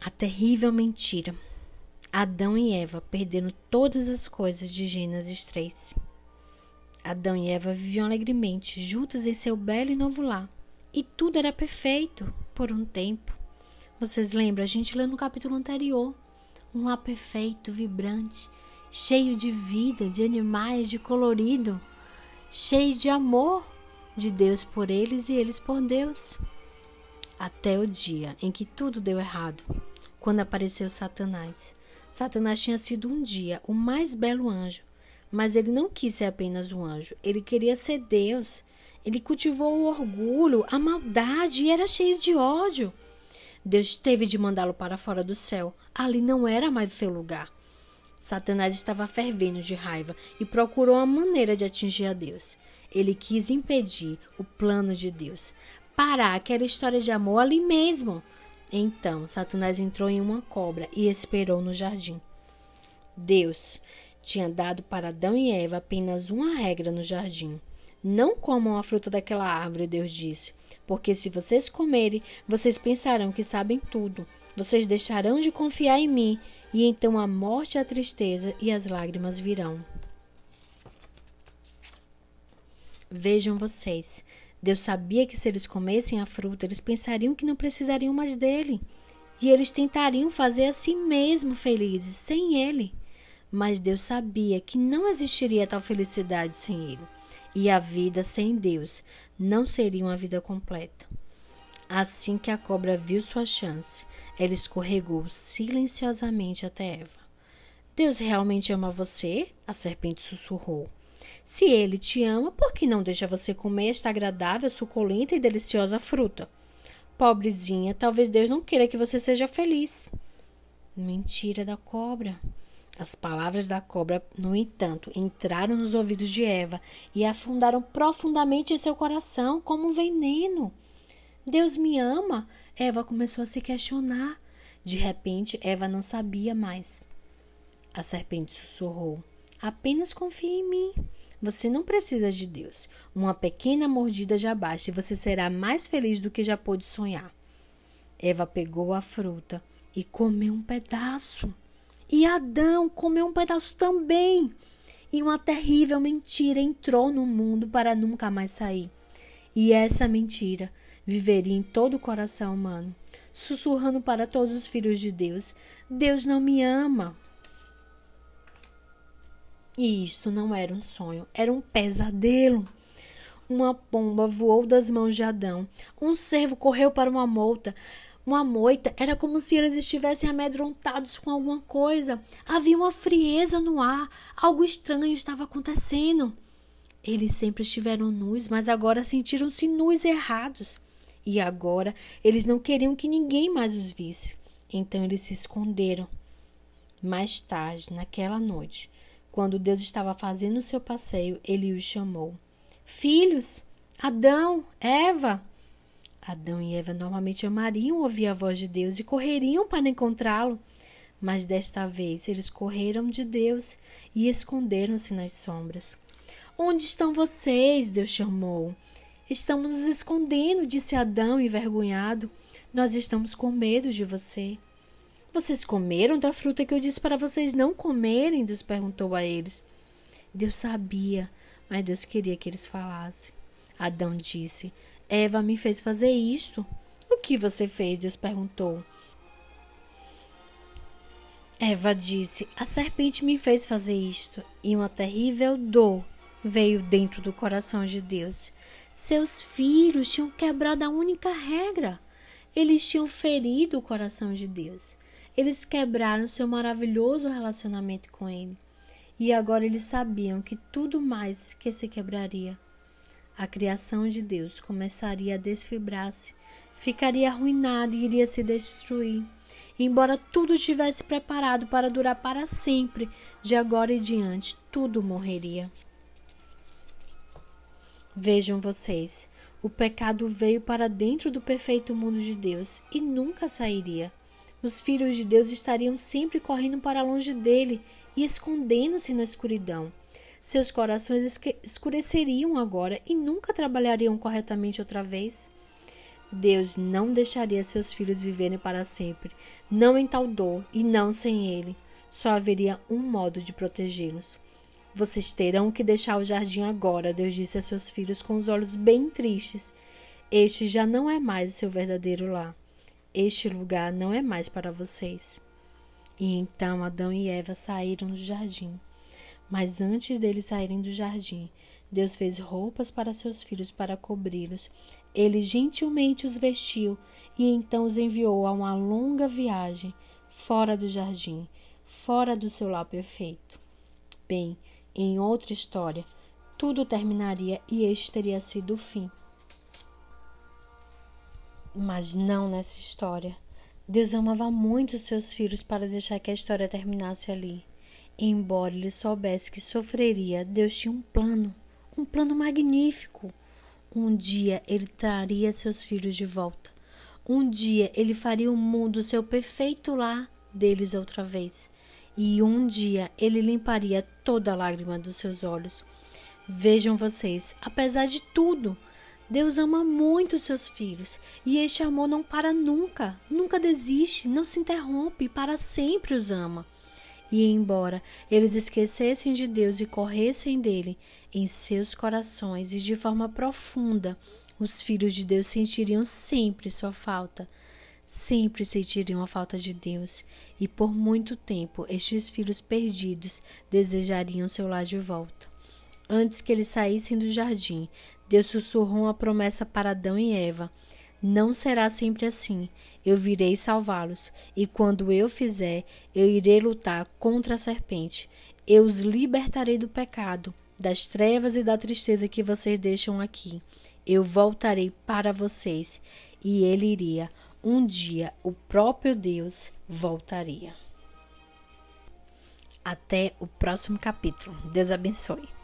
A terrível mentira. Adão e Eva perderam todas as coisas de Gênesis 3. Adão e Eva viviam alegremente juntos em seu belo e novo lar. E tudo era perfeito por um tempo. Vocês lembram? A gente leu no capítulo anterior. Um lar perfeito, vibrante, cheio de vida, de animais, de colorido, cheio de amor de Deus por eles e eles por Deus. Até o dia em que tudo deu errado quando apareceu Satanás. Satanás tinha sido um dia o mais belo anjo, mas ele não quis ser apenas um anjo, ele queria ser Deus. Ele cultivou o orgulho, a maldade e era cheio de ódio. Deus teve de mandá-lo para fora do céu. Ali não era mais o seu lugar. Satanás estava fervendo de raiva e procurou uma maneira de atingir a Deus. Ele quis impedir o plano de Deus, parar aquela história de amor ali mesmo. Então Satanás entrou em uma cobra e esperou no jardim. Deus tinha dado para Adão e Eva apenas uma regra no jardim. Não comam a fruta daquela árvore, Deus disse, porque se vocês comerem, vocês pensarão que sabem tudo. Vocês deixarão de confiar em mim, e então a morte, a tristeza e as lágrimas virão. Vejam vocês, Deus sabia que se eles comessem a fruta, eles pensariam que não precisariam mais dele. E eles tentariam fazer a si mesmo felizes, sem ele. Mas Deus sabia que não existiria tal felicidade sem ele. E a vida sem Deus não seria uma vida completa. Assim que a cobra viu sua chance, ela escorregou silenciosamente até Eva. Deus realmente ama você? A serpente sussurrou. Se ele te ama, por que não deixa você comer esta agradável, suculenta e deliciosa fruta? Pobrezinha, talvez Deus não queira que você seja feliz. Mentira da cobra. As palavras da cobra, no entanto, entraram nos ouvidos de Eva e afundaram profundamente em seu coração como um veneno. Deus me ama? Eva começou a se questionar. De repente, Eva não sabia mais. A serpente sussurrou: Apenas confie em mim. Você não precisa de Deus. Uma pequena mordida já basta e você será mais feliz do que já pôde sonhar. Eva pegou a fruta e comeu um pedaço. E Adão comeu um pedaço também. E uma terrível mentira entrou no mundo para nunca mais sair. E essa mentira viveria em todo o coração humano, sussurrando para todos os filhos de Deus: Deus não me ama. E isto não era um sonho, era um pesadelo. Uma pomba voou das mãos de Adão. Um cervo correu para uma moita. Uma moita era como se eles estivessem amedrontados com alguma coisa. Havia uma frieza no ar. Algo estranho estava acontecendo. Eles sempre estiveram nus, mas agora sentiram-se nus errados. E agora eles não queriam que ninguém mais os visse. Então eles se esconderam. Mais tarde, naquela noite, quando Deus estava fazendo o seu passeio, ele os chamou. Filhos, Adão, Eva. Adão e Eva normalmente amariam ouvir a voz de Deus e correriam para encontrá-lo. Mas desta vez eles correram de Deus e esconderam-se nas sombras. Onde estão vocês? Deus chamou. Estamos nos escondendo, disse Adão, envergonhado. Nós estamos com medo de você. Vocês comeram da fruta que eu disse para vocês não comerem? Deus perguntou a eles. Deus sabia, mas Deus queria que eles falassem. Adão disse: Eva me fez fazer isto. O que você fez? Deus perguntou. Eva disse: A serpente me fez fazer isto. E uma terrível dor veio dentro do coração de Deus. Seus filhos tinham quebrado a única regra. Eles tinham ferido o coração de Deus. Eles quebraram seu maravilhoso relacionamento com ele. E agora eles sabiam que tudo mais que se quebraria. A criação de Deus começaria a desfibrar-se, ficaria arruinada e iria se destruir. Embora tudo estivesse preparado para durar para sempre, de agora em diante, tudo morreria. Vejam vocês, o pecado veio para dentro do perfeito mundo de Deus e nunca sairia. Os filhos de Deus estariam sempre correndo para longe dele e escondendo-se na escuridão. Seus corações escureceriam agora e nunca trabalhariam corretamente outra vez. Deus não deixaria seus filhos viverem para sempre, não em tal dor e não sem ele. Só haveria um modo de protegê-los. Vocês terão que deixar o jardim agora, Deus disse a seus filhos com os olhos bem tristes. Este já não é mais seu verdadeiro lar. Este lugar não é mais para vocês. E então Adão e Eva saíram do jardim. Mas antes deles saírem do jardim, Deus fez roupas para seus filhos para cobri-los. Ele gentilmente os vestiu e então os enviou a uma longa viagem fora do jardim, fora do seu lar perfeito. Bem, em outra história, tudo terminaria e este teria sido o fim. Mas não nessa história. Deus amava muito seus filhos para deixar que a história terminasse ali. Embora ele soubesse que sofreria, Deus tinha um plano, um plano magnífico. Um dia ele traria seus filhos de volta. Um dia ele faria o mundo seu perfeito lar deles outra vez. E um dia ele limparia toda a lágrima dos seus olhos. Vejam vocês, apesar de tudo, Deus ama muito seus filhos e este amor não para nunca, nunca desiste, não se interrompe, para sempre os ama. E embora eles esquecessem de Deus e corressem dele em seus corações e de forma profunda, os filhos de Deus sentiriam sempre sua falta, sempre sentiriam a falta de Deus, e por muito tempo estes filhos perdidos desejariam seu lar de volta. Antes que eles saíssem do jardim, Deus sussurrou uma promessa para Adão e Eva. Não será sempre assim. Eu virei salvá-los, e quando eu fizer, eu irei lutar contra a serpente. Eu os libertarei do pecado, das trevas e da tristeza que vocês deixam aqui. Eu voltarei para vocês, e ele iria. Um dia o próprio Deus voltaria. Até o próximo capítulo. Deus abençoe.